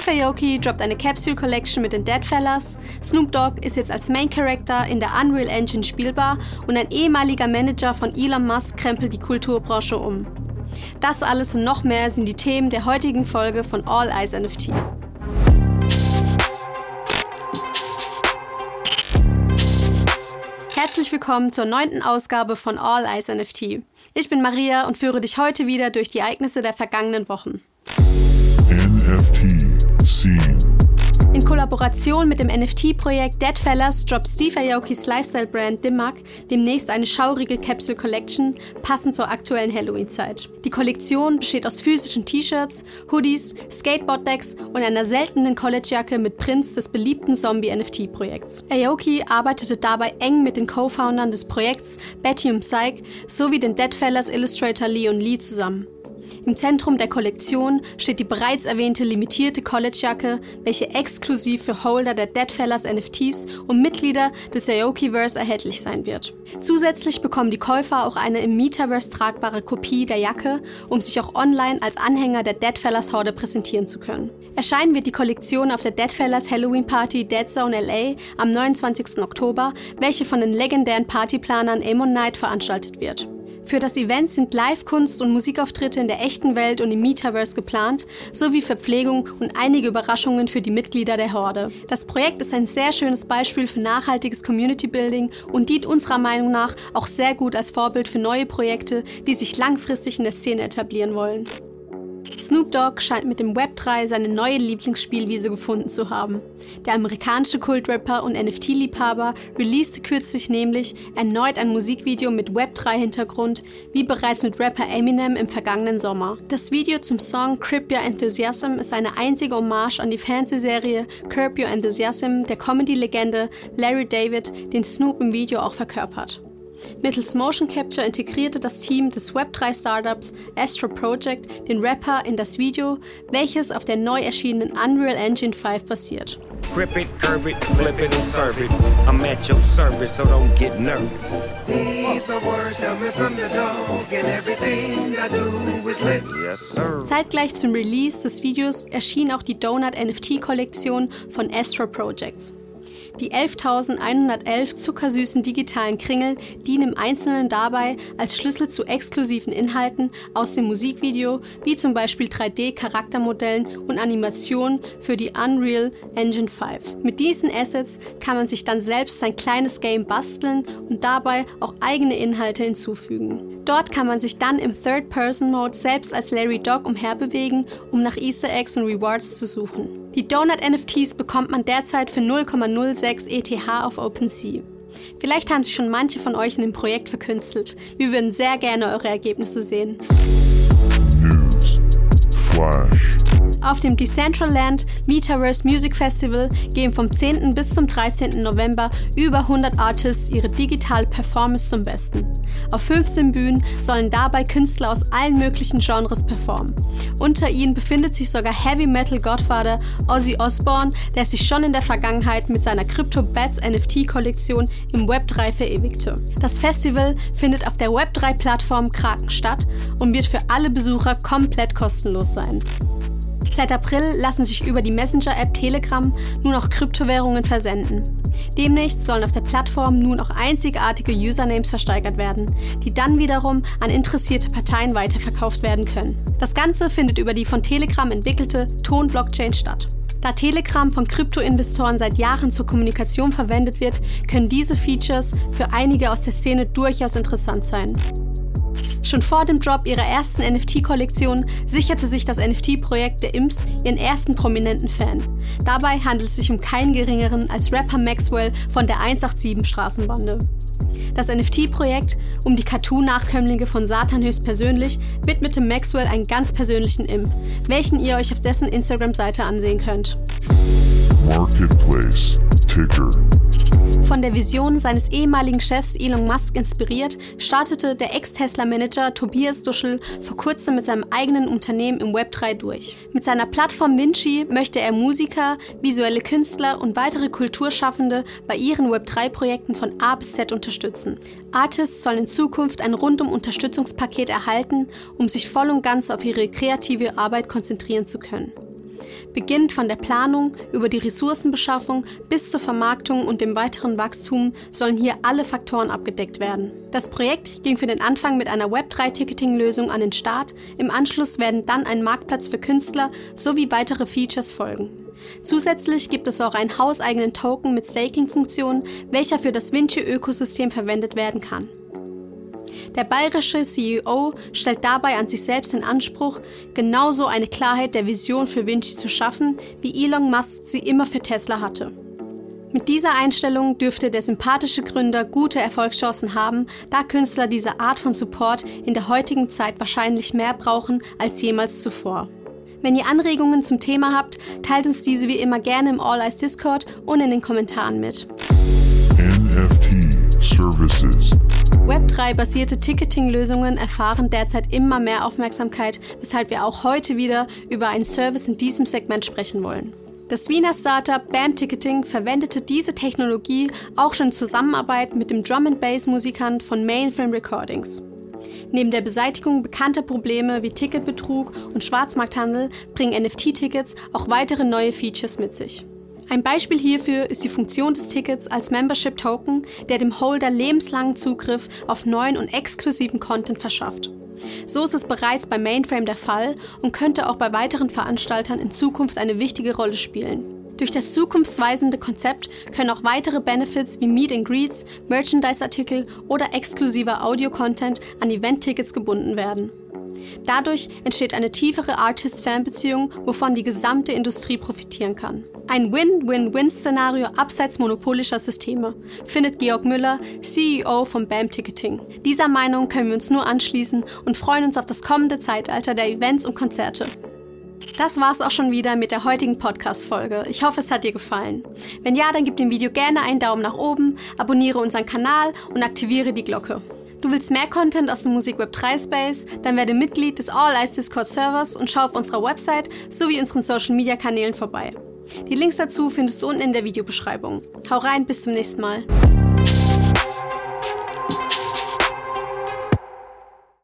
Steve Aoki droppt eine Capsule Collection mit den Deadfellas, Snoop Dogg ist jetzt als Main Character in der Unreal Engine spielbar und ein ehemaliger Manager von Elon Musk krempelt die Kulturbranche um. Das alles und noch mehr sind die Themen der heutigen Folge von All Eyes NFT. Herzlich willkommen zur neunten Ausgabe von All Eyes NFT. Ich bin Maria und führe dich heute wieder durch die Ereignisse der vergangenen Wochen. Scene. In Kollaboration mit dem NFT-Projekt Deadfellas droppt Steve Aokis Lifestyle-Brand Dimmak demnächst eine schaurige Capsule Collection, passend zur aktuellen Halloween-Zeit. Die Kollektion besteht aus physischen T-Shirts, Hoodies, Skateboard-Decks und einer seltenen College-Jacke mit Prints des beliebten Zombie-NFT-Projekts. Aoki arbeitete dabei eng mit den Co-Foundern des Projekts Betty und Psych sowie den Deadfellas Illustrator Leon Lee zusammen. Im Zentrum der Kollektion steht die bereits erwähnte limitierte Collegejacke, welche exklusiv für Holder der Deadfellas NFTs und Mitglieder des Aokiverse erhältlich sein wird. Zusätzlich bekommen die Käufer auch eine im Metaverse tragbare Kopie der Jacke, um sich auch online als Anhänger der Deadfellas Horde präsentieren zu können. Erscheinen wird die Kollektion auf der Deadfellas Halloween Party Dead Zone LA am 29. Oktober, welche von den legendären Partyplanern Amon Knight veranstaltet wird. Für das Event sind Live-Kunst und Musikauftritte in der echten Welt und im Metaverse geplant, sowie Verpflegung und einige Überraschungen für die Mitglieder der Horde. Das Projekt ist ein sehr schönes Beispiel für nachhaltiges Community Building und dient unserer Meinung nach auch sehr gut als Vorbild für neue Projekte, die sich langfristig in der Szene etablieren wollen. Snoop Dogg scheint mit dem Web3 seine neue Lieblingsspielwiese gefunden zu haben. Der amerikanische Kultrapper und NFT-Liebhaber releaste kürzlich nämlich erneut ein Musikvideo mit Web3-Hintergrund, wie bereits mit Rapper Eminem im vergangenen Sommer. Das Video zum Song Crip Your Enthusiasm ist eine einzige Hommage an die Fernsehserie Curb Your Enthusiasm der Comedy-Legende Larry David, den Snoop im Video auch verkörpert. Mittels Motion Capture integrierte das Team des Web3-Startups Astro Project den Rapper in das Video, welches auf der neu erschienenen Unreal Engine 5 basiert. Grip it, curve it, flip it and serve it. I'm at your service, so don't get nervous. These are words coming from the dog and everything I do is lit. Yes, sir. Zeitgleich zum Release des Videos erschien auch die Donut NFT Kollektion von Astro Projects. Die 11.111 zuckersüßen digitalen Kringel dienen im Einzelnen dabei als Schlüssel zu exklusiven Inhalten aus dem Musikvideo, wie zum Beispiel 3D-Charaktermodellen und Animationen für die Unreal Engine 5. Mit diesen Assets kann man sich dann selbst sein kleines Game basteln und dabei auch eigene Inhalte hinzufügen. Dort kann man sich dann im Third-Person-Mode selbst als Larry Dog umherbewegen, um nach Easter Eggs und Rewards zu suchen. Die Donut-NFTs bekommt man derzeit für 0,06 ETH auf OpenSea. Vielleicht haben sich schon manche von euch in dem Projekt verkünstelt. Wir würden sehr gerne eure Ergebnisse sehen. News. Flash. Auf dem Decentraland Metaverse Music Festival gehen vom 10. bis zum 13. November über 100 Artists ihre digitale Performance zum Besten. Auf 15 Bühnen sollen dabei Künstler aus allen möglichen Genres performen. Unter ihnen befindet sich sogar Heavy Metal Godfather Ozzy Osbourne, der sich schon in der Vergangenheit mit seiner Crypto Bats NFT Kollektion im Web3 verewigte. Das Festival findet auf der Web3 Plattform Kraken statt und wird für alle Besucher komplett kostenlos sein. Seit April lassen sich über die Messenger-App Telegram nun auch Kryptowährungen versenden. Demnächst sollen auf der Plattform nun auch einzigartige Usernames versteigert werden, die dann wiederum an interessierte Parteien weiterverkauft werden können. Das Ganze findet über die von Telegram entwickelte Ton-Blockchain statt. Da Telegram von Kryptoinvestoren seit Jahren zur Kommunikation verwendet wird, können diese Features für einige aus der Szene durchaus interessant sein. Schon vor dem Drop ihrer ersten NFT-Kollektion sicherte sich das NFT-Projekt der Imps ihren ersten prominenten Fan. Dabei handelt es sich um keinen geringeren als Rapper Maxwell von der 187 Straßenbande. Das NFT-Projekt um die Cartoon-Nachkömmlinge von Satan höchstpersönlich widmete Maxwell einen ganz persönlichen Imp, welchen ihr euch auf dessen Instagram-Seite ansehen könnt. Marketplace Ticker von der Vision seines ehemaligen Chefs Elon Musk inspiriert, startete der Ex-Tesla-Manager Tobias Duschel vor kurzem mit seinem eigenen Unternehmen im Web3 durch. Mit seiner Plattform Vinci möchte er Musiker, visuelle Künstler und weitere Kulturschaffende bei ihren Web3-Projekten von A bis Z unterstützen. Artists sollen in Zukunft ein rundum Unterstützungspaket erhalten, um sich voll und ganz auf ihre kreative Arbeit konzentrieren zu können. Beginnend von der Planung über die Ressourcenbeschaffung bis zur Vermarktung und dem weiteren Wachstum sollen hier alle Faktoren abgedeckt werden. Das Projekt ging für den Anfang mit einer Web3-Ticketing-Lösung an den Start. Im Anschluss werden dann ein Marktplatz für Künstler sowie weitere Features folgen. Zusätzlich gibt es auch einen hauseigenen Token mit Staking-Funktion, welcher für das Vinci-Ökosystem verwendet werden kann. Der bayerische CEO stellt dabei an sich selbst in Anspruch, genauso eine Klarheit der Vision für Vinci zu schaffen, wie Elon Musk sie immer für Tesla hatte. Mit dieser Einstellung dürfte der sympathische Gründer gute Erfolgschancen haben, da Künstler diese Art von Support in der heutigen Zeit wahrscheinlich mehr brauchen als jemals zuvor. Wenn ihr Anregungen zum Thema habt, teilt uns diese wie immer gerne im All Eyes Discord und in den Kommentaren mit. NFT Services Web3-basierte Ticketing-Lösungen erfahren derzeit immer mehr Aufmerksamkeit, weshalb wir auch heute wieder über einen Service in diesem Segment sprechen wollen. Das Wiener Startup BAM Ticketing verwendete diese Technologie auch schon in Zusammenarbeit mit dem Drum and Bass Musikant von Mainframe Recordings. Neben der Beseitigung bekannter Probleme wie Ticketbetrug und Schwarzmarkthandel bringen NFT-Tickets auch weitere neue Features mit sich. Ein Beispiel hierfür ist die Funktion des Tickets als Membership Token, der dem Holder lebenslangen Zugriff auf neuen und exklusiven Content verschafft. So ist es bereits bei Mainframe der Fall und könnte auch bei weiteren Veranstaltern in Zukunft eine wichtige Rolle spielen. Durch das zukunftsweisende Konzept können auch weitere Benefits wie Meet and Greets, Merchandise-Artikel oder exklusiver Audio-Content an Event-Tickets gebunden werden. Dadurch entsteht eine tiefere Artist-Fan-Beziehung, wovon die gesamte Industrie profitieren kann. Ein Win-Win-Win-Szenario abseits monopolischer Systeme, findet Georg Müller, CEO von BAM Ticketing. Dieser Meinung können wir uns nur anschließen und freuen uns auf das kommende Zeitalter der Events und Konzerte. Das war's auch schon wieder mit der heutigen Podcast-Folge. Ich hoffe, es hat dir gefallen. Wenn ja, dann gib dem Video gerne einen Daumen nach oben, abonniere unseren Kanal und aktiviere die Glocke. Du willst mehr Content aus dem Musikweb 3 Space? Dann werde Mitglied des All Eyes Discord Servers und schau auf unserer Website sowie unseren Social Media Kanälen vorbei. Die Links dazu findest du unten in der Videobeschreibung. Hau rein, bis zum nächsten Mal.